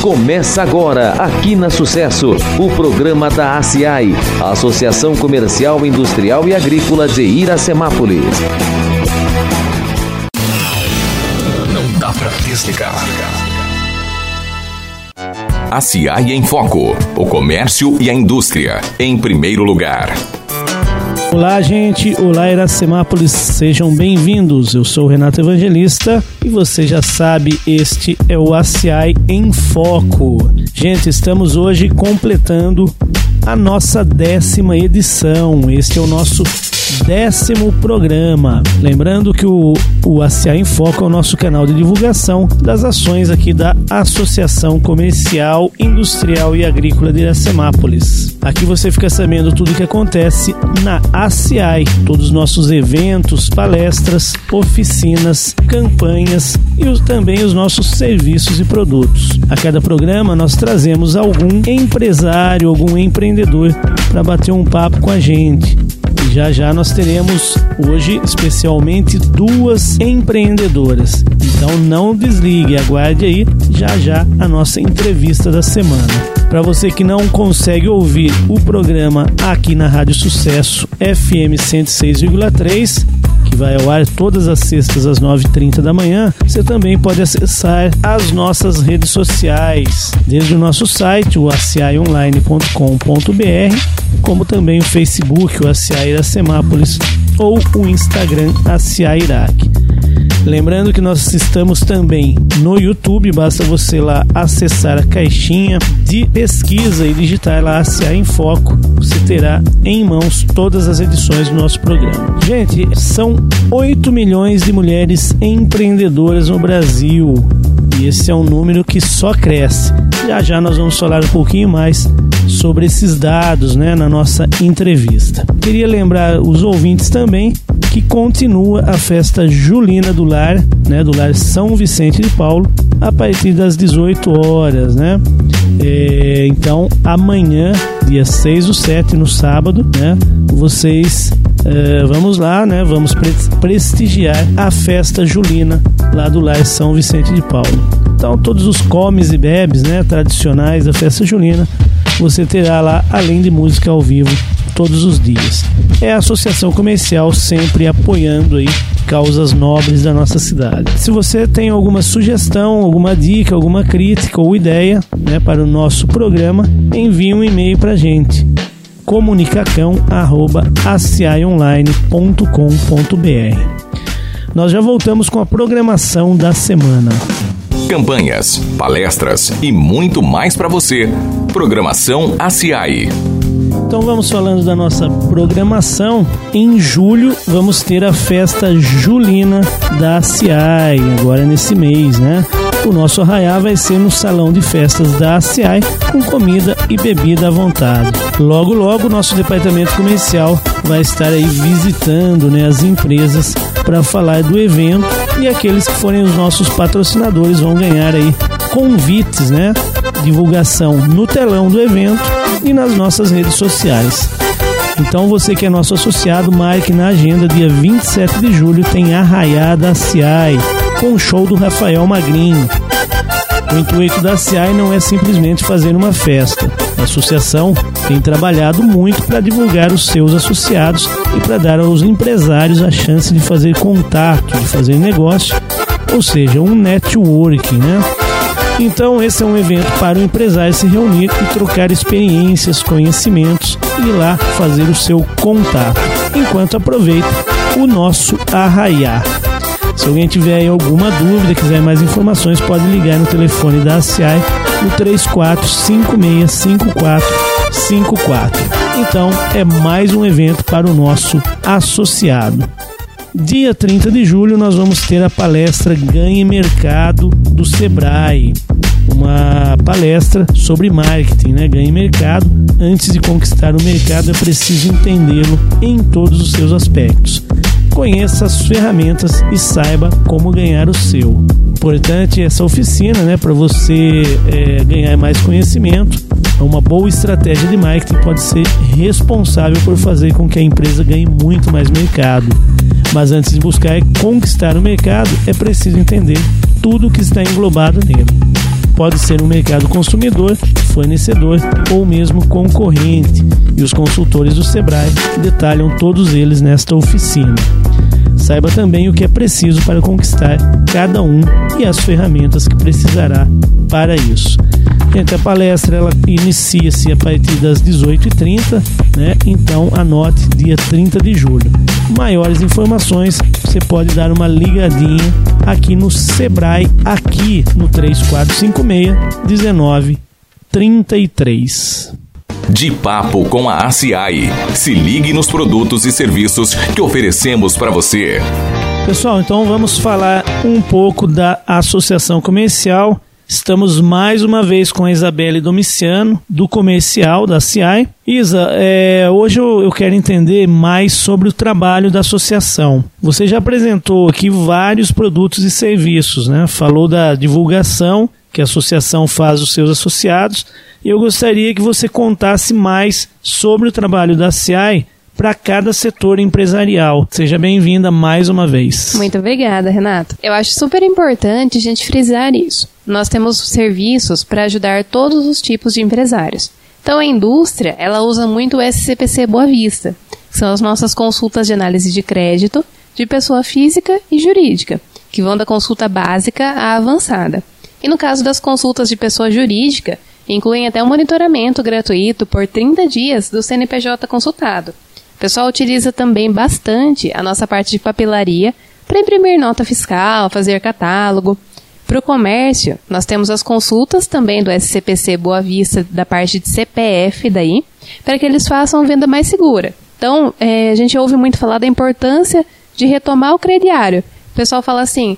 Começa agora, aqui na Sucesso, o programa da ACI, Associação Comercial, Industrial e Agrícola de Iracemápolis. Não dá pra desligar. ACI em Foco. O comércio e a indústria, em primeiro lugar. Olá, gente. Olá, Iracemápolis. Sejam bem-vindos. Eu sou o Renato Evangelista e você já sabe, este é o ACI em Foco. Gente, estamos hoje completando a nossa décima edição. Este é o nosso décimo programa. Lembrando que o, o ACA em Foco é o nosso canal de divulgação das ações aqui da Associação Comercial, Industrial e Agrícola de Iracemápolis. Aqui você fica sabendo tudo o que acontece na ACI, todos os nossos eventos, palestras, oficinas, campanhas e os, também os nossos serviços e produtos. A cada programa nós trazemos algum empresário, algum empreendedor para bater um papo com a gente já já nós teremos hoje especialmente duas empreendedoras. Então não desligue, aguarde aí já já a nossa entrevista da semana. Para você que não consegue ouvir o programa aqui na Rádio Sucesso FM 106,3, vai ao ar todas as sextas às 9h30 da manhã, você também pode acessar as nossas redes sociais, desde o nosso site, o acionline.com.br, como também o Facebook, o ou o Instagram ACI Iraque. Lembrando que nós estamos também no YouTube, basta você lá acessar a caixinha de pesquisa e digitar lá ACA em Foco. Você terá em mãos todas as edições do nosso programa. Gente, são 8 milhões de mulheres empreendedoras no Brasil. E esse é um número que só cresce. Já já nós vamos falar um pouquinho mais sobre esses dados né, na nossa entrevista. Queria lembrar os ouvintes também que continua a festa julina do lar, né, do lar São Vicente de Paulo, a partir das 18 horas, né? É, então, amanhã, dia 6 do 7, no sábado, né? Vocês é, vamos lá, né? Vamos pre prestigiar a festa julina lá do lar São Vicente de Paulo. Então, todos os comes e bebes, né, tradicionais da festa julina, você terá lá, além de música ao vivo, todos os dias. É a associação comercial sempre apoiando aí causas nobres da nossa cidade. Se você tem alguma sugestão, alguma dica, alguma crítica ou ideia né, para o nosso programa, envie um e-mail para a gente comunicacão@acionline.com.br. Nós já voltamos com a programação da semana. Campanhas, palestras e muito mais para você. Programação ACI. Então vamos falando da nossa programação. Em julho vamos ter a festa julina da CIAI, agora nesse mês, né? O nosso arraiá vai ser no salão de festas da CIAI, com comida e bebida à vontade. Logo, logo, nosso departamento comercial vai estar aí visitando né, as empresas para falar do evento e aqueles que forem os nossos patrocinadores vão ganhar aí convites, né? Divulgação no telão do evento e nas nossas redes sociais. Então você que é nosso associado, marque na agenda dia 27 de julho tem Arraiada CIAI com o show do Rafael Magrinho. O intuito da CIAI não é simplesmente fazer uma festa. A associação tem trabalhado muito para divulgar os seus associados e para dar aos empresários a chance de fazer contato, de fazer negócio, ou seja, um networking, né? Então, esse é um evento para o empresário se reunir e trocar experiências, conhecimentos e lá fazer o seu contato, enquanto aproveita o nosso arraiar. Se alguém tiver alguma dúvida, quiser mais informações, pode ligar no telefone da ACI no 34565454. Então, é mais um evento para o nosso associado. Dia 30 de julho nós vamos ter a palestra Ganhe Mercado do Sebrae. Uma palestra sobre marketing, né? Ganhe mercado. Antes de conquistar o mercado é preciso entendê-lo em todos os seus aspectos. Conheça as ferramentas e saiba como ganhar o seu. Importante essa oficina, né? Para você é, ganhar mais conhecimento. Uma boa estratégia de marketing pode ser responsável por fazer com que a empresa ganhe muito mais mercado. Mas antes de buscar conquistar o mercado, é preciso entender tudo que está englobado nele. Pode ser um mercado consumidor, fornecedor ou mesmo concorrente, e os consultores do Sebrae detalham todos eles nesta oficina. Saiba também o que é preciso para conquistar cada um e as ferramentas que precisará para isso. Gente, a palestra ela inicia-se a partir das 18h30, né? Então anote dia 30 de julho. Maiores informações você pode dar uma ligadinha aqui no Sebrae, aqui no 3456 1933. De Papo com a ACI. Se ligue nos produtos e serviços que oferecemos para você. Pessoal, então vamos falar um pouco da Associação Comercial. Estamos mais uma vez com a Isabelle Domiciano, do comercial da CI. Isa, é, hoje eu, eu, quero entender mais sobre o trabalho da associação. Você já apresentou aqui vários produtos e serviços, né? Falou da divulgação que a associação faz aos seus associados, e eu gostaria que você contasse mais sobre o trabalho da CI para cada setor empresarial. Seja bem-vinda mais uma vez. Muito obrigada, Renato. Eu acho super importante a gente frisar isso. Nós temos serviços para ajudar todos os tipos de empresários. Então, a indústria, ela usa muito o SCPC Boa Vista, que são as nossas consultas de análise de crédito de pessoa física e jurídica, que vão da consulta básica à avançada. E no caso das consultas de pessoa jurídica, Incluem até um monitoramento gratuito por 30 dias do CNPJ consultado. O pessoal utiliza também bastante a nossa parte de papelaria para imprimir nota fiscal, fazer catálogo. Para o comércio, nós temos as consultas também do SCPC Boa Vista, da parte de CPF daí, para que eles façam venda mais segura. Então, é, a gente ouve muito falar da importância de retomar o crediário. O pessoal fala assim,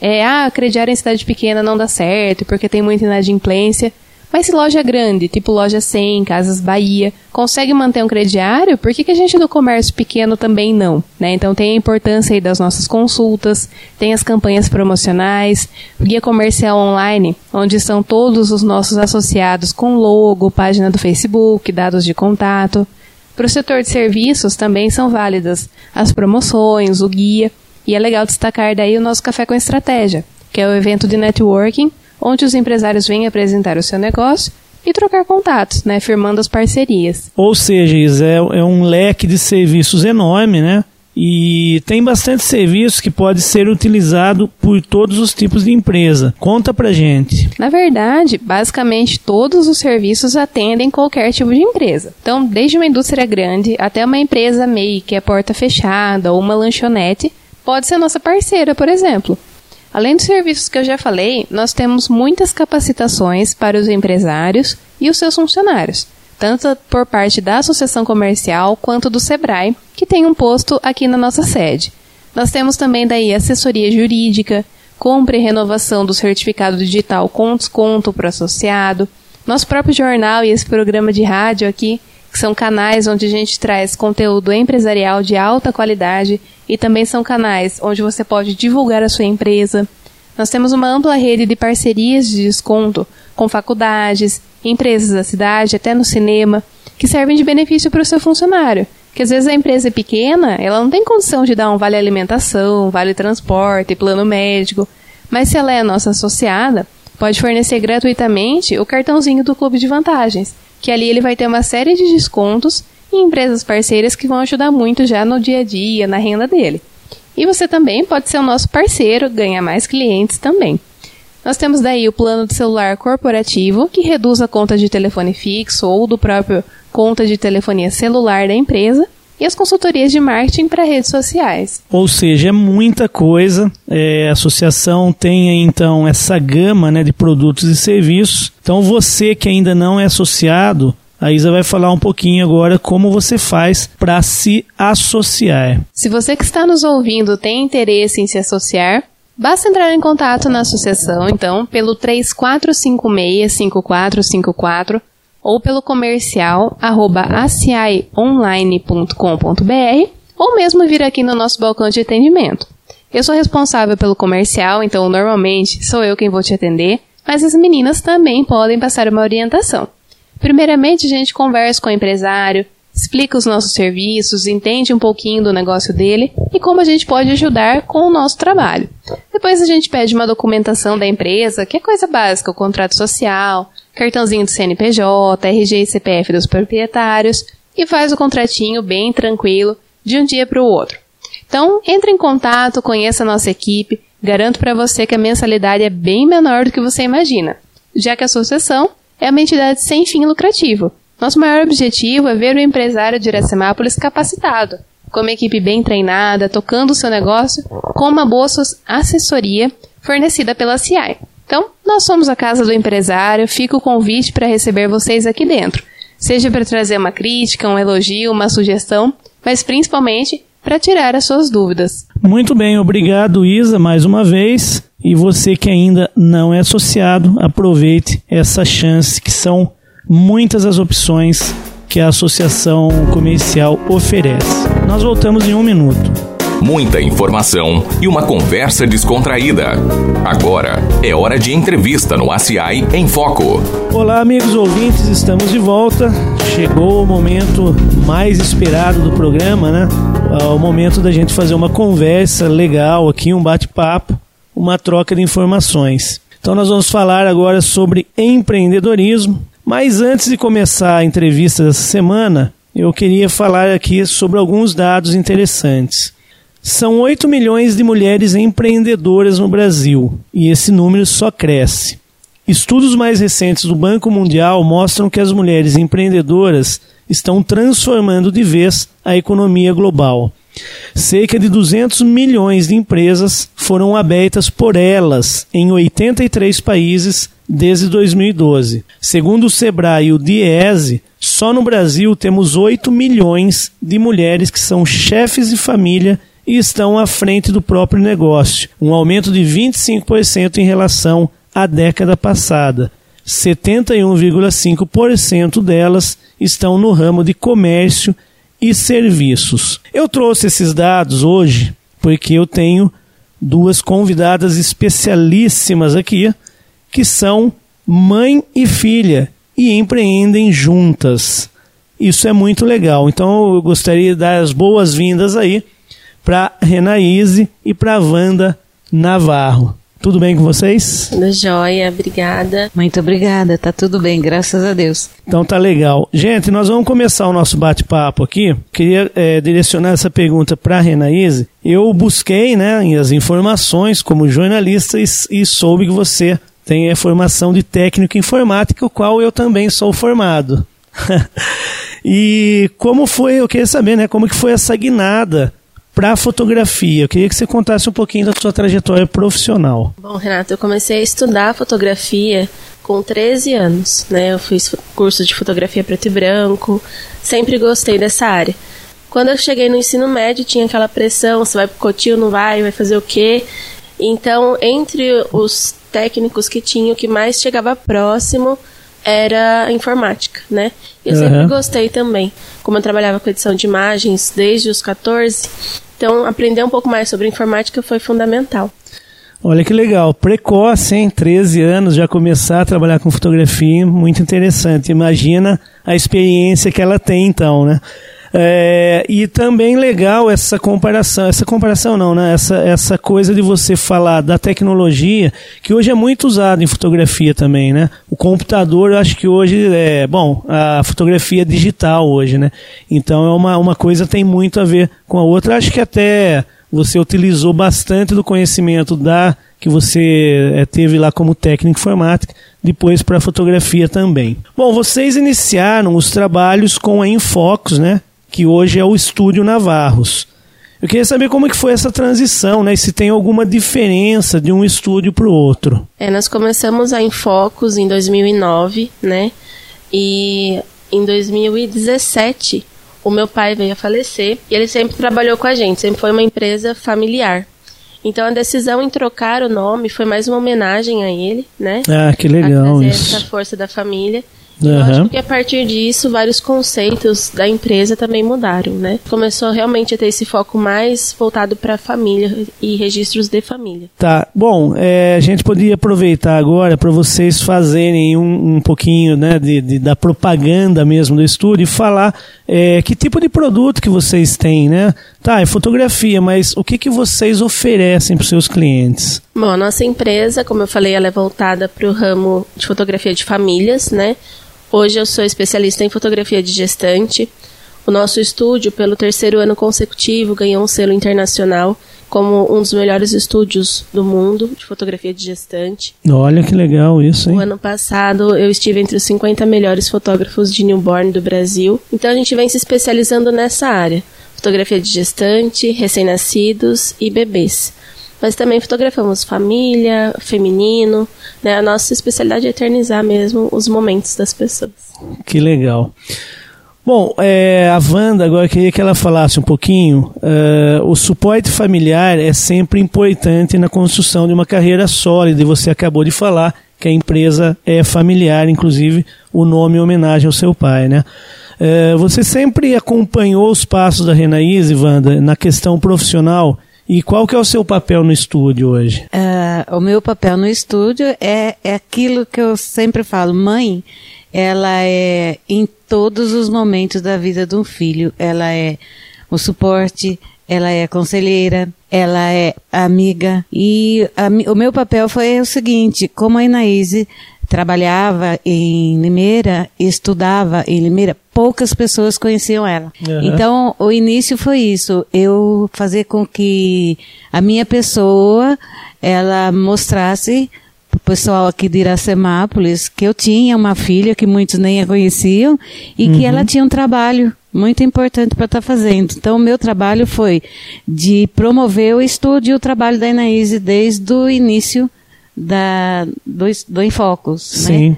é, ah, crediário em cidade pequena não dá certo, porque tem muita inadimplência. Mas se loja grande, tipo loja 100, Casas Bahia, consegue manter um crediário, por que, que a gente do comércio pequeno também não? Né? Então tem a importância aí das nossas consultas, tem as campanhas promocionais, guia comercial online, onde estão todos os nossos associados com logo, página do Facebook, dados de contato. Para o setor de serviços também são válidas as promoções, o guia, e é legal destacar daí o nosso Café com Estratégia, que é o evento de networking onde os empresários vêm apresentar o seu negócio e trocar contatos, né, firmando as parcerias. Ou seja, é, é um leque de serviços enorme, né? E tem bastante serviço que pode ser utilizado por todos os tipos de empresa. Conta pra gente. Na verdade, basicamente todos os serviços atendem qualquer tipo de empresa. Então, desde uma indústria grande até uma empresa MEI, que é porta fechada, ou uma lanchonete, pode ser nossa parceira, por exemplo. Além dos serviços que eu já falei, nós temos muitas capacitações para os empresários e os seus funcionários, tanto por parte da Associação Comercial quanto do Sebrae, que tem um posto aqui na nossa sede. Nós temos também daí assessoria jurídica, compra e renovação do certificado digital com desconto para o associado, nosso próprio jornal e esse programa de rádio aqui que são canais onde a gente traz conteúdo empresarial de alta qualidade e também são canais onde você pode divulgar a sua empresa. Nós temos uma ampla rede de parcerias de desconto com faculdades, empresas da cidade, até no cinema, que servem de benefício para o seu funcionário. Que às vezes a empresa é pequena, ela não tem condição de dar um vale alimentação, vale transporte, plano médico, mas se ela é nossa associada, pode fornecer gratuitamente o cartãozinho do clube de vantagens que ali ele vai ter uma série de descontos em empresas parceiras que vão ajudar muito já no dia a dia, na renda dele. E você também pode ser o nosso parceiro, ganhar mais clientes também. Nós temos daí o plano de celular corporativo, que reduz a conta de telefone fixo ou do próprio conta de telefonia celular da empresa, e as consultorias de marketing para redes sociais. Ou seja, é muita coisa. É, a associação tem então essa gama né, de produtos e serviços. Então você que ainda não é associado, a Isa vai falar um pouquinho agora como você faz para se associar. Se você que está nos ouvindo tem interesse em se associar, basta entrar em contato na associação, então, pelo 3456 5454 ou pelo comercial arroba acionline.com.br ou mesmo vir aqui no nosso balcão de atendimento. Eu sou responsável pelo comercial, então normalmente sou eu quem vou te atender, mas as meninas também podem passar uma orientação. Primeiramente, a gente conversa com o empresário, explica os nossos serviços, entende um pouquinho do negócio dele e como a gente pode ajudar com o nosso trabalho. Depois a gente pede uma documentação da empresa, que é coisa básica, o contrato social, cartãozinho do CNPJ, RG e CPF dos proprietários e faz o contratinho bem tranquilo de um dia para o outro. Então, entre em contato, conheça a nossa equipe, garanto para você que a mensalidade é bem menor do que você imagina, já que a associação é uma entidade sem fim lucrativo. Nosso maior objetivo é ver o empresário de Iracemápolis capacitado, com uma equipe bem treinada, tocando o seu negócio, com uma boa assessoria fornecida pela CI. Então, nós somos a casa do empresário, fica o convite para receber vocês aqui dentro. Seja para trazer uma crítica, um elogio, uma sugestão, mas principalmente para tirar as suas dúvidas. Muito bem, obrigado Isa mais uma vez. E você que ainda não é associado, aproveite essa chance que são muitas as opções que a associação comercial oferece. Nós voltamos em um minuto. Muita informação e uma conversa descontraída. Agora é hora de entrevista no ACI em Foco. Olá, amigos ouvintes, estamos de volta. Chegou o momento mais esperado do programa, né? É o momento da gente fazer uma conversa legal aqui, um bate-papo, uma troca de informações. Então, nós vamos falar agora sobre empreendedorismo. Mas antes de começar a entrevista dessa semana, eu queria falar aqui sobre alguns dados interessantes. São 8 milhões de mulheres empreendedoras no Brasil e esse número só cresce. Estudos mais recentes do Banco Mundial mostram que as mulheres empreendedoras estão transformando de vez a economia global. Cerca de 200 milhões de empresas foram abertas por elas em 83 países desde 2012. Segundo o Sebrae e o Diese, só no Brasil temos 8 milhões de mulheres que são chefes de família e estão à frente do próprio negócio, um aumento de 25% em relação à década passada. 71,5% delas estão no ramo de comércio e serviços. Eu trouxe esses dados hoje porque eu tenho duas convidadas especialíssimas aqui que são mãe e filha e empreendem juntas. Isso é muito legal. Então eu gostaria de dar as boas-vindas aí para Renaíse e para Wanda Navarro. Tudo bem com vocês? Tudo jóia, obrigada. Muito obrigada, tá tudo bem, graças a Deus. Então tá legal. Gente, nós vamos começar o nosso bate-papo aqui. Queria é, direcionar essa pergunta para a Renaíse. Eu busquei né, as informações como jornalista e, e soube que você tem a formação de técnico em informática, o qual eu também sou formado. e como foi, eu queria saber, né, como que foi essa guinada para a fotografia. Eu queria que você contasse um pouquinho da sua trajetória profissional. Bom, Renato, eu comecei a estudar fotografia com 13 anos, né? Eu fiz curso de fotografia preto e branco, sempre gostei dessa área. Quando eu cheguei no ensino médio, tinha aquela pressão, você vai pro cotil, não vai, vai fazer o quê? Então, entre os técnicos que tinha, o que mais chegava próximo era a informática, né? Eu uhum. sempre gostei também. Como eu trabalhava com edição de imagens desde os 14, então, aprender um pouco mais sobre informática foi fundamental. Olha que legal, precoce, hein? 13 anos, já começar a trabalhar com fotografia, muito interessante. Imagina a experiência que ela tem, então, né? É, e também legal essa comparação, essa comparação não, né? Essa, essa coisa de você falar da tecnologia, que hoje é muito usado em fotografia também, né? O computador, eu acho que hoje é, bom, a fotografia digital hoje, né? Então é uma, uma coisa tem muito a ver com a outra. Acho que até você utilizou bastante do conhecimento da que você é, teve lá como técnico informática, depois para fotografia também. Bom, vocês iniciaram os trabalhos com a Infocus, né? Que hoje é o Estúdio Navarros. Eu queria saber como é que foi essa transição, né? E se tem alguma diferença de um estúdio para o outro. É, nós começamos a Infocus em 2009, né? E em 2017 o meu pai veio a falecer e ele sempre trabalhou com a gente, sempre foi uma empresa familiar. Então a decisão em trocar o nome foi mais uma homenagem a ele, né? Ah, que legal a isso. essa força da família. Eu Aham. acho que a partir disso, vários conceitos da empresa também mudaram, né? Começou realmente a ter esse foco mais voltado para a família e registros de família. Tá, bom, é, a gente poderia aproveitar agora para vocês fazerem um, um pouquinho né, de, de- da propaganda mesmo do estúdio e falar é, que tipo de produto que vocês têm, né? Tá, é fotografia, mas o que, que vocês oferecem para os seus clientes? Bom, a nossa empresa, como eu falei, ela é voltada para o ramo de fotografia de famílias, né? Hoje eu sou especialista em fotografia de gestante. O nosso estúdio, pelo terceiro ano consecutivo, ganhou um selo internacional como um dos melhores estúdios do mundo de fotografia de gestante. Olha que legal isso, hein? ano passado eu estive entre os 50 melhores fotógrafos de newborn do Brasil. Então a gente vem se especializando nessa área: fotografia de gestante, recém-nascidos e bebês. Mas também fotografamos família, feminino. Né? A nossa especialidade é eternizar mesmo os momentos das pessoas. Que legal. Bom, é, a Wanda, agora queria que ela falasse um pouquinho. é, o suporte familiar é sempre importante na construção de uma carreira sólida, e você acabou de falar que a empresa é familiar, inclusive o nome em homenagem ao seu pai, né? É, você sempre acompanhou os passos da Renaíse, Wanda, na questão profissional, e qual que é o seu papel no estúdio hoje? Ah, o meu papel no estúdio é, é aquilo que eu sempre falo, mãe, ela é em todos os momentos da vida de um filho, ela é o suporte, ela é conselheira, ela é amiga e a o meu papel foi o seguinte, como a Inaíse trabalhava em Limeira, estudava em Limeira, poucas pessoas conheciam ela. Aham. Então, o início foi isso, eu fazer com que a minha pessoa, ela mostrasse pro pessoal aqui de Iracemápolis que eu tinha uma filha que muitos nem a conheciam e que ela tinha um trabalho muito importante para estar fazendo. Então, o meu trabalho foi de promover o estudo e o trabalho da Inaíse desde o início da, do, do Infocus. Sim. Né?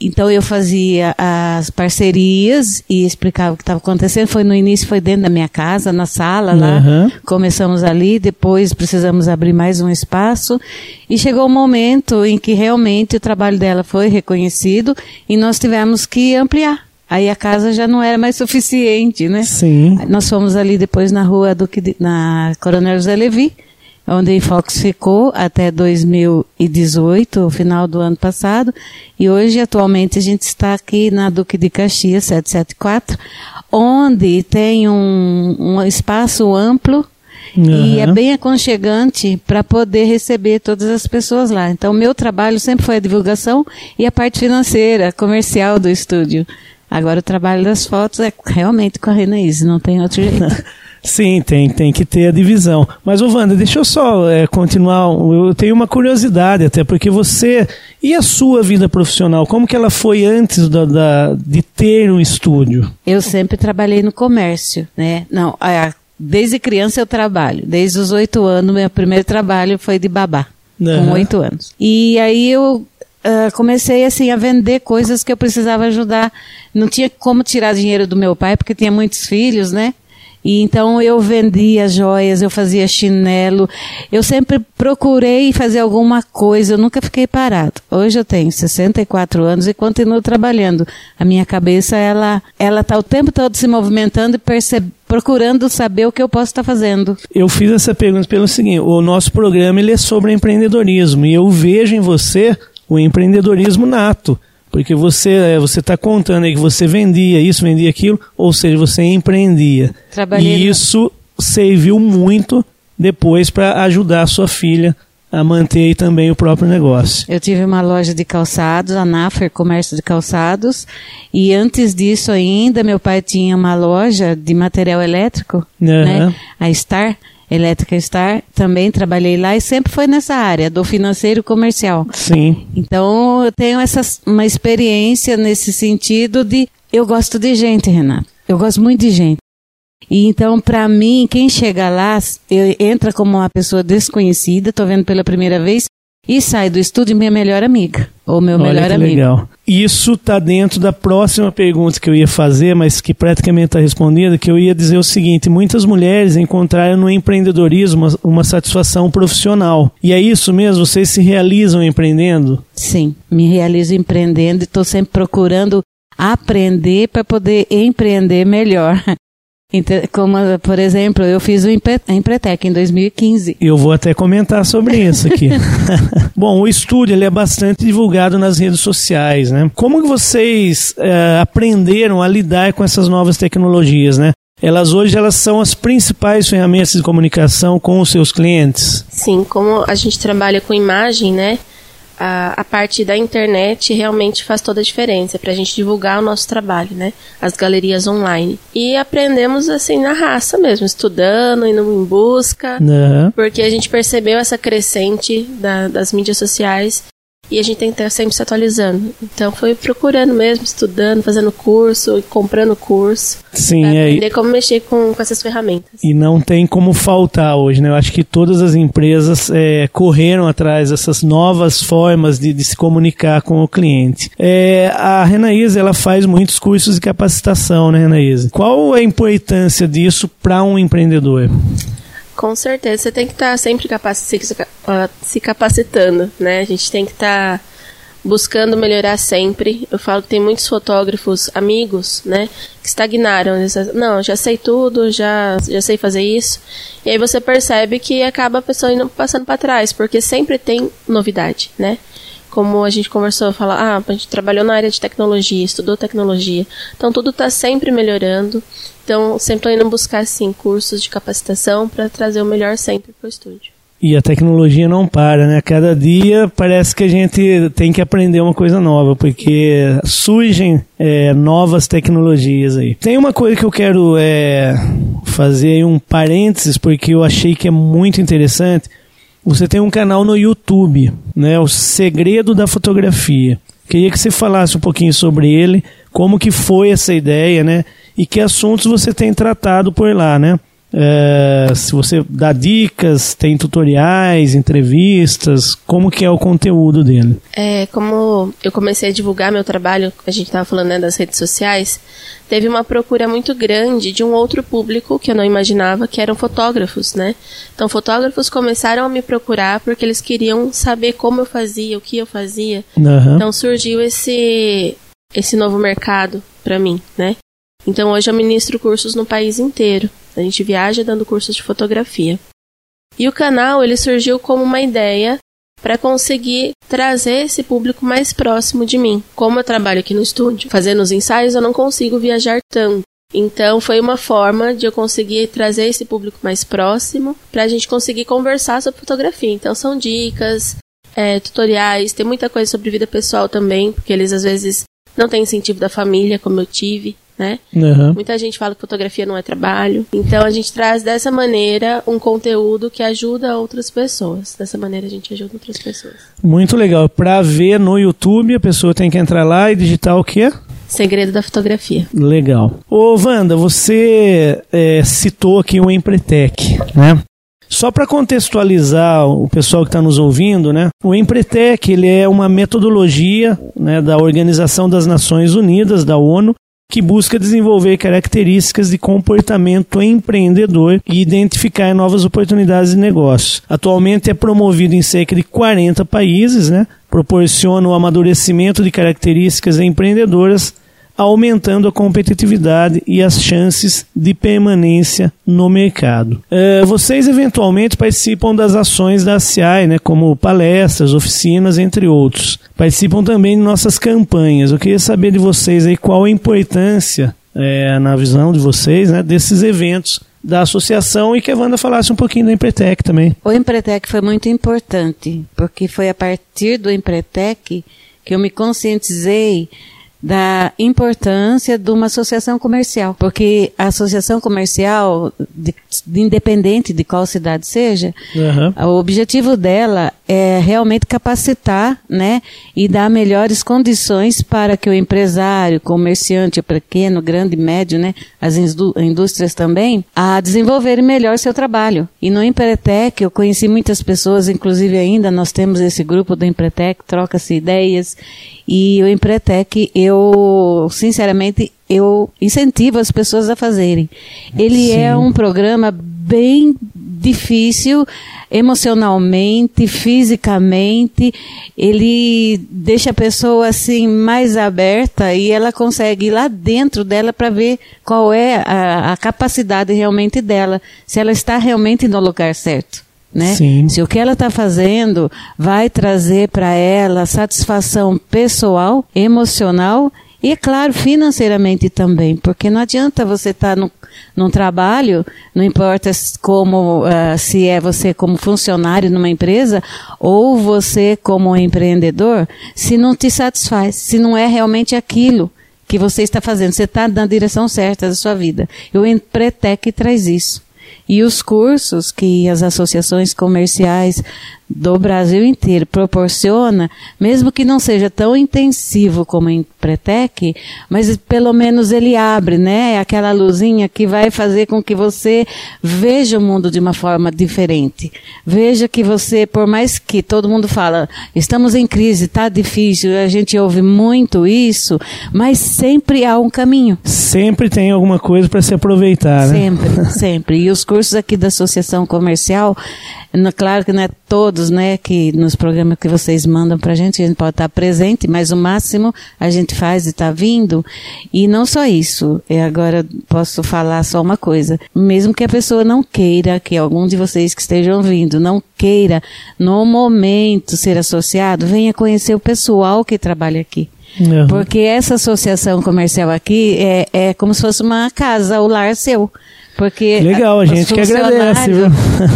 Então eu fazia as parcerias e explicava o que estava acontecendo. Foi no início, foi dentro da minha casa, na sala lá. Aham. Começamos ali, depois precisamos abrir mais um espaço. E chegou o momento em que realmente o trabalho dela foi reconhecido e nós tivemos que ampliar. Aí a casa já não era mais suficiente, né? Sim. Nós fomos ali depois na rua do na Coronel José Levi, onde a Infox ficou até 2018, o final do ano passado, e hoje atualmente a gente está aqui na Duque de Caxias 774, onde tem um, um espaço amplo e é bem aconchegante para poder receber todas as pessoas lá. Então, meu trabalho sempre foi a divulgação e a parte financeira, comercial do estúdio. Agora, o trabalho das fotos é realmente com a Renaíse, não tem outro jeito. Sim, tem, tem que ter a divisão. Mas, ô Wanda, deixa eu só é, continuar. Eu tenho uma curiosidade, até porque você. E a sua vida profissional? Como que ela foi antes da, da- de ter um estúdio? Eu sempre trabalhei no comércio, né? Não, a- desde criança eu trabalho. Desde os oito anos, meu primeiro trabalho foi de babá, com Aham. oito anos. E aí eu ah, comecei assim a vender coisas que eu precisava ajudar. Não tinha como tirar dinheiro do meu pai porque tinha muitos filhos, né? E então eu vendia joias, eu fazia chinelo. Eu sempre procurei fazer alguma coisa, eu nunca fiquei parado. Hoje eu tenho 64 anos e continuo trabalhando. A minha cabeça, ela ela tá o tempo todo se movimentando e perceb- procurando saber o que eu posso estar fazendo. Eu fiz essa pergunta pelo seguinte: o nosso programa ele é sobre empreendedorismo e eu vejo em você o empreendedorismo nato. Porque você é, você está contando aí que você vendia isso, vendia aquilo, ou seja, você empreendia. Trabalhei e isso serviu muito depois para ajudar a sua filha a manter aí também o próprio negócio. Eu tive uma loja de calçados, a Nafer Comércio de Calçados, e antes disso ainda, meu pai tinha uma loja de material elétrico, Aham. né? A Star, Elétrica Star, também trabalhei lá e sempre foi nessa área do financeiro comercial. Sim. Então, eu tenho essa, uma experiência nesse sentido de, eu gosto de gente, Renato. Eu gosto muito de gente. E então, para mim, quem chega lá, eu, entra como uma pessoa desconhecida, tô vendo pela primeira vez, e sai do estúdio minha melhor amiga, ou meu Olha melhor amigo. legal. Isso está dentro da próxima pergunta que eu ia fazer, mas que praticamente está respondida, que eu ia dizer o seguinte, muitas mulheres encontraram no empreendedorismo uma, uma satisfação profissional. E é isso mesmo? Vocês se realizam empreendendo? Sim, me realizo empreendendo e estou sempre procurando aprender para poder empreender melhor. Então, como, por exemplo, eu fiz o Empretec em 2015. Eu vou até comentar sobre isso aqui. Bom, o estúdio ele é bastante divulgado nas redes sociais, né? Como que vocês é, aprenderam a lidar com essas novas tecnologias, né? Elas hoje elas são as principais ferramentas de comunicação com os seus clientes. Sim, como a gente trabalha com imagem, né? A, a parte da internet realmente faz toda a diferença para a gente divulgar o nosso trabalho, né? As galerias online. E aprendemos assim na raça mesmo, estudando, indo em busca, Uhum. porque a gente percebeu essa crescente da, das mídias sociais e a gente tem que estar sempre se atualizando. Então foi procurando mesmo, estudando, fazendo curso, comprando curso, Sim, para é, aprender como mexer com, com essas ferramentas. e não tem como faltar hoje, né? Eu acho que todas as empresas é, correram atrás dessas novas formas de, de se comunicar com o cliente. É, a Renaísa, ela faz muitos cursos de capacitação, né, Renaísa? Qual a importância disso para um empreendedor? Com certeza, você tem que estar sempre capaci se, ah, se capacitando, né? A gente tem que estar buscando melhorar sempre. Eu falo que tem muitos fotógrafos amigos, né, que estagnaram. Não, já sei tudo, já, já sei fazer isso. E aí você percebe que acaba a pessoa indo passando para trás, porque sempre tem novidade, né? Como a gente conversou, fala, ah, a gente trabalhou na área de tecnologia, estudou tecnologia. Então tudo está sempre melhorando. Então sempre estou indo buscar assim cursos de capacitação para trazer o melhor sempre para o estúdio. E a tecnologia não para, né? Cada dia parece que a gente tem que aprender uma coisa nova, porque surgem é, novas tecnologias aí. Tem uma coisa que eu quero é, fazer um parênteses, porque eu achei que é muito interessante. Você tem um canal no YouTube, né? O Segredo da Fotografia. Queria que você falasse um pouquinho sobre ele, como que foi essa ideia, né? E que assuntos você tem tratado por lá, né? É, se você dá dicas, tem tutoriais, entrevistas, como que é o conteúdo dele? É, como eu comecei a divulgar meu trabalho, a gente estava falando né, das redes sociais, teve uma procura muito grande de um outro público que eu não imaginava, que eram fotógrafos, né? Então, fotógrafos começaram a me procurar porque eles queriam saber como eu fazia, o que eu fazia. Uhum. Então, surgiu esse, esse novo mercado para mim, né? Então, hoje eu ministro cursos no país inteiro. A gente viaja dando cursos de fotografia. E o canal ele surgiu como uma ideia para conseguir trazer esse público mais próximo de mim. Como eu trabalho aqui no estúdio, fazendo os ensaios, eu não consigo viajar tanto. Então foi uma forma de eu conseguir trazer esse público mais próximo para a gente conseguir conversar sobre fotografia. Então são dicas, é, tutoriais, tem muita coisa sobre vida pessoal também, porque eles às vezes não têm incentivo da família, como eu tive né? Uhum. Muita gente fala que fotografia não é trabalho. Então a gente traz dessa maneira um conteúdo que ajuda outras pessoas. Dessa maneira a gente ajuda outras pessoas. Muito legal. Para ver no YouTube, a pessoa tem que entrar lá e digitar o quê? Segredo da fotografia. Legal. Ô, Wanda, você é, citou aqui o Empretec, né? Só para contextualizar o pessoal que está nos ouvindo, né? O Empretec ele é uma metodologia né, da Organização das Nações Unidas, da ONU, que busca desenvolver características de comportamento empreendedor e identificar novas oportunidades de negócio. Atualmente é promovido em cerca de 40 países, né? proporciona o amadurecimento de características empreendedoras, aumentando a competitividade e as chances de permanência no mercado. Uh, vocês eventualmente participam das ações da CI, né, como palestras, oficinas, entre outros. Participam também de nossas campanhas. Eu queria saber de vocês aí qual a importância, é, na visão de vocês, né, desses eventos da associação e que a Wanda falasse um pouquinho da Empretec também. O Empretec foi muito importante, porque foi a partir do Empretec que eu me conscientizei da importância de uma associação comercial, porque a associação comercial, de, de independente de qual cidade seja, uhum. o objetivo dela é realmente capacitar, né, e dar melhores condições para que o empresário, comerciante, pequeno, grande, médio, né, as indústrias também, a desenvolverem melhor seu trabalho. E no Empretec eu conheci muitas pessoas, inclusive ainda nós temos esse grupo do Empretec, troca-se ideias e o Empretec, eu, sinceramente, eu incentivo as pessoas a fazerem. Ele Sim. é um programa bem difícil, emocionalmente, fisicamente, ele deixa a pessoa assim mais aberta e ela consegue ir lá dentro dela para ver qual é a, a capacidade realmente dela, se ela está realmente no lugar certo. Né? Se o que ela está fazendo vai trazer para ela satisfação pessoal, emocional e, é claro, financeiramente também, porque não adianta você estar tá no, num trabalho, não importa como, uh, se é você como funcionário numa empresa ou você como empreendedor, se não te satisfaz, se não é realmente aquilo que você está fazendo, você está na direção certa da sua vida. O Empretec traz isso. E os cursos que as associações comerciais do Brasil inteiro proporciona, mesmo que não seja tão intensivo como em Pretec, mas pelo menos ele abre, né? Aquela luzinha que vai fazer com que você veja o mundo de uma forma diferente. Veja que você, por mais que todo mundo fala, estamos em crise, está difícil, a gente ouve muito isso, mas sempre há um caminho. Sempre tem alguma coisa para se aproveitar, né? Sempre, sempre. E os cursos aqui da Associação Comercial, claro que não é todos, né, que nos programas que vocês mandam para a gente, a gente pode estar presente, mas o máximo a gente faz e está vindo. E não só isso, eu agora posso falar só uma coisa. Mesmo que a pessoa não queira, que algum de vocês que estejam vindo não queira, no momento ser associado, venha conhecer o pessoal que trabalha aqui. Uhum. Porque essa associação comercial aqui é, é como se fosse uma casa, o lar seu. Porque Legal, a gente que agradece. Viu?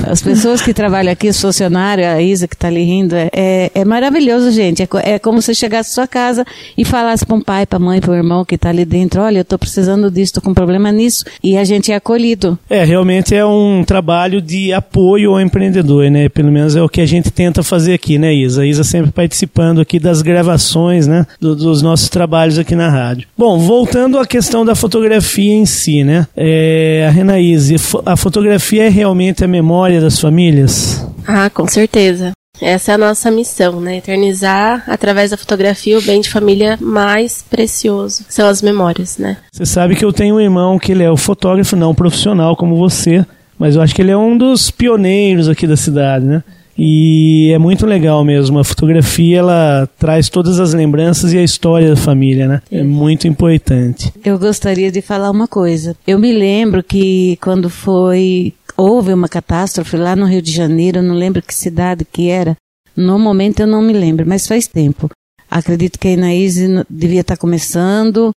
As pessoas que trabalham aqui, os funcionários, a Isa que está ali rindo, é, é, é maravilhoso, gente. É, é, como se chegasse à sua casa e falasse para um pai, para a mãe, para o irmão que está ali dentro, olha, eu estou precisando disso, estou com problema nisso, e a gente é acolhido. É, realmente é um trabalho de apoio ao empreendedor, né? Pelo menos é o que a gente tenta fazer aqui, né, Isa? A Isa sempre participando aqui das gravações, né, do, dos nossos trabalhos aqui na rádio. Bom, voltando à questão da fotografia em si, né? É, a Renata Anaíse, a fotografia é realmente a memória das famílias? Ah, com certeza. Essa é a nossa missão, né? Eternizar através da fotografia o bem de família mais precioso. São as memórias, né? Você sabe que eu tenho um irmão que ele é o fotógrafo, não profissional como você, mas eu acho que ele é um dos pioneiros aqui da cidade, né? E é muito legal mesmo. A fotografia ela traz todas as lembranças e a história da família, né? É muito importante. Eu gostaria de falar uma coisa. Eu me lembro que quando foi houve uma catástrofe lá no Rio de Janeiro, eu não lembro que cidade que era. No momento eu não me lembro, mas faz tempo. Acredito que a Inaíse devia estar começando.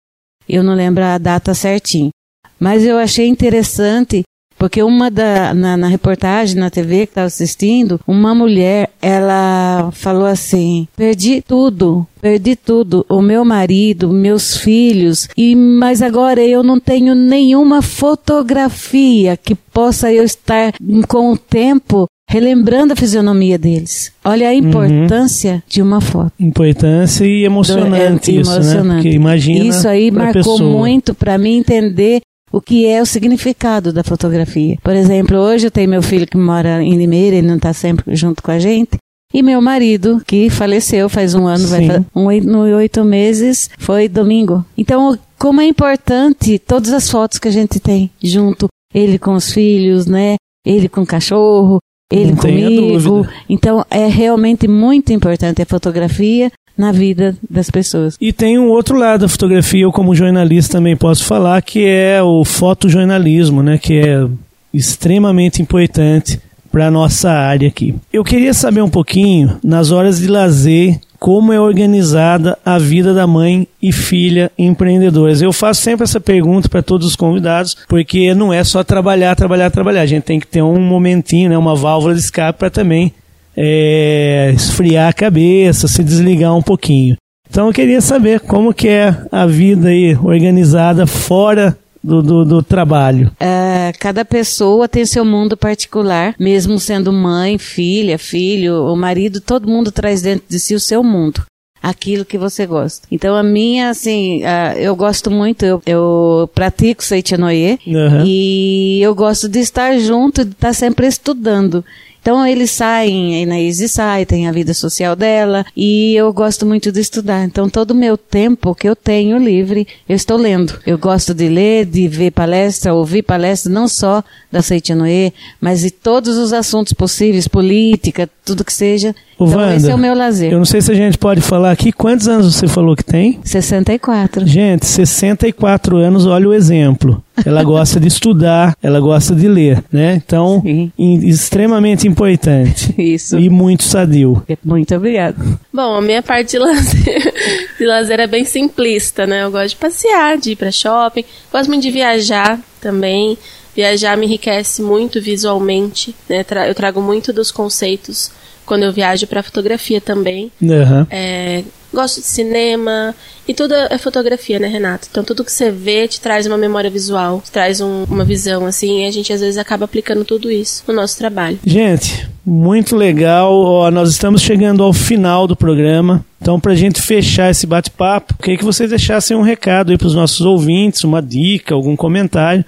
Eu não lembro a data certinho. Mas eu achei interessante porque uma da, na, na reportagem na TV que estava assistindo, uma mulher, ela falou assim: perdi tudo, perdi tudo, o meu marido, meus filhos, e mas agora eu não tenho nenhuma fotografia que possa eu estar com o tempo relembrando a fisionomia deles. Olha a uhum. importância uhum. de uma foto. Importância e emocionante Do, é, isso, né? emocionante. né? Porque imagina isso aí marcou pessoa. muito para mim entender o que é o significado da fotografia. Por exemplo, hoje eu tenho meu filho que mora em Limeira, ele não está sempre junto com a gente. E meu marido, que faleceu faz um ano, vai um, no oito meses, foi domingo. Então, como é importante todas as fotos que a gente tem junto, ele com os filhos, né? Ele com o cachorro, ele não comigo. Então, é realmente muito importante a fotografia na vida das pessoas. E tem um outro lado da fotografia, eu como jornalista também posso falar, que é o fotojornalismo, né, que é extremamente importante para a nossa área aqui. Eu queria saber um pouquinho, nas horas de lazer, como é organizada a vida da mãe e filha empreendedoras. Eu faço sempre essa pergunta para todos os convidados, porque não é só trabalhar, trabalhar, trabalhar. A gente tem que ter um momentinho, né, uma válvula de escape para também é, esfriar a cabeça, se desligar um pouquinho. Então eu queria saber como que é a vida aí organizada fora do, do, do trabalho. É, cada pessoa tem seu mundo particular, mesmo sendo mãe, filha, filho, o marido, todo mundo traz dentro de si o seu mundo aquilo que você gosta. Então a minha, assim, uh, eu gosto muito, eu, eu pratico Seitianoye uhum. e eu gosto de estar junto, de estar sempre estudando. Então eles saem, a Inaíse sai, tem a vida social dela, e eu gosto muito de estudar. Então todo o meu tempo que eu tenho livre, eu estou lendo. Eu gosto de ler, de ver palestra, ouvir palestra, não só da Seitianoe, mas de todos os assuntos possíveis, política, tudo que seja. Então Wanda, esse é o meu lazer. Eu não sei se a gente pode falar aqui. Quantos anos você falou que tem? 64. Gente, 64 anos, olha o exemplo. Ela gosta de estudar, ela gosta de ler, né? Então, em- extremamente importante. Isso. E muito sadio. Muito obrigada. Bom, a minha parte de lazer, de lazer é bem simplista, né? Eu gosto de passear, de ir pra shopping, gosto muito de viajar também. Viajar me enriquece muito visualmente, né? Eu trago muito dos conceitos quando eu viajo para fotografia também. Aham. É, gosto de cinema e tudo é fotografia, né, Renato? Então tudo que você vê te traz uma memória visual, te traz um- uma visão assim, e a gente às vezes acaba aplicando tudo isso no nosso trabalho. Gente, muito legal. Ó, nós estamos chegando ao final do programa. Então, para a gente fechar esse bate-papo, queria que vocês deixassem um recado aí para os nossos ouvintes, uma dica, algum comentário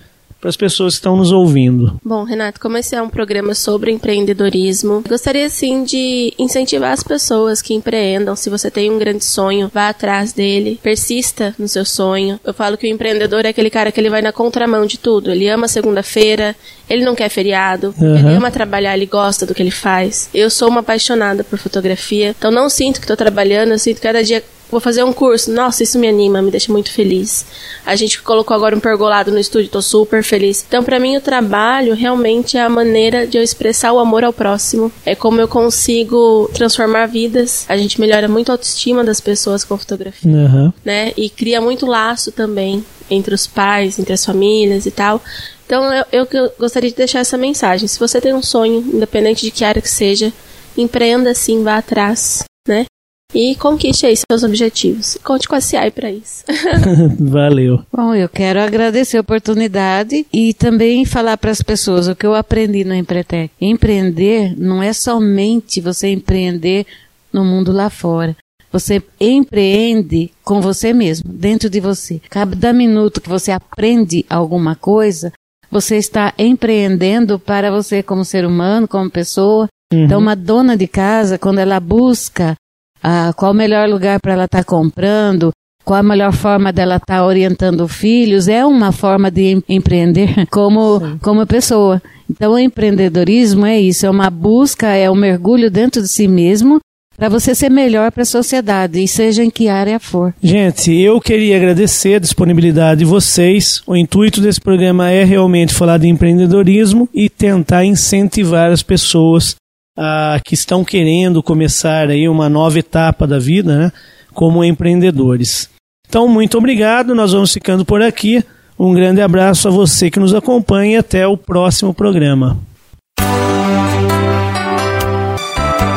para as pessoas que estão nos ouvindo. Bom, Renato, como esse é um programa sobre empreendedorismo, gostaria sim de incentivar as pessoas que empreendam. Se você tem um grande sonho, vá atrás dele, persista no seu sonho. Eu falo que o empreendedor é aquele cara que ele vai na contramão de tudo. Ele ama segunda-feira, ele não quer feriado, Uhum. ele ama trabalhar, ele gosta do que ele faz. Eu sou uma apaixonada por fotografia, então não sinto que estou trabalhando, eu sinto que cada dia Vou fazer um curso. Nossa, isso me anima, me deixa muito feliz. A gente colocou agora um pergolado no estúdio, tô super feliz. Então, pra mim, o trabalho realmente é a maneira de eu expressar o amor ao próximo. É como eu consigo transformar vidas. A gente melhora muito a autoestima das pessoas com fotografia, Aham. né? E cria muito laço também entre os pais, entre as famílias e tal. Então, eu, eu gostaria de deixar essa mensagem. Se você tem um sonho, independente de que área que seja, empreenda sim, vá atrás, né? E conquiste aí seus objetivos. Conte com a CI para isso. Valeu. Bom, eu quero agradecer a oportunidade e também falar para as pessoas o que eu aprendi no Empretec. Empreender não é somente você empreender no mundo lá fora. Você empreende com você mesmo, dentro de você. Cada minuto que você aprende alguma coisa, você está empreendendo para você como ser humano, como pessoa. Então, uma dona de casa, quando ela busca ah, qual o melhor lugar para ela estar comprando, qual a melhor forma dela estar orientando filhos, é uma forma de em- empreender como, como pessoa. Então, o empreendedorismo é isso, é uma busca, é um mergulho dentro de si mesmo para você ser melhor para a sociedade, e seja em que área for. Gente, eu queria agradecer a disponibilidade de vocês. O intuito desse programa é realmente falar de empreendedorismo e tentar incentivar as pessoas ah, que estão querendo começar aí uma nova etapa da vida, né, como empreendedores. Então, muito obrigado. Nós vamos ficando por aqui. Um grande abraço a você que nos acompanha e até o próximo programa.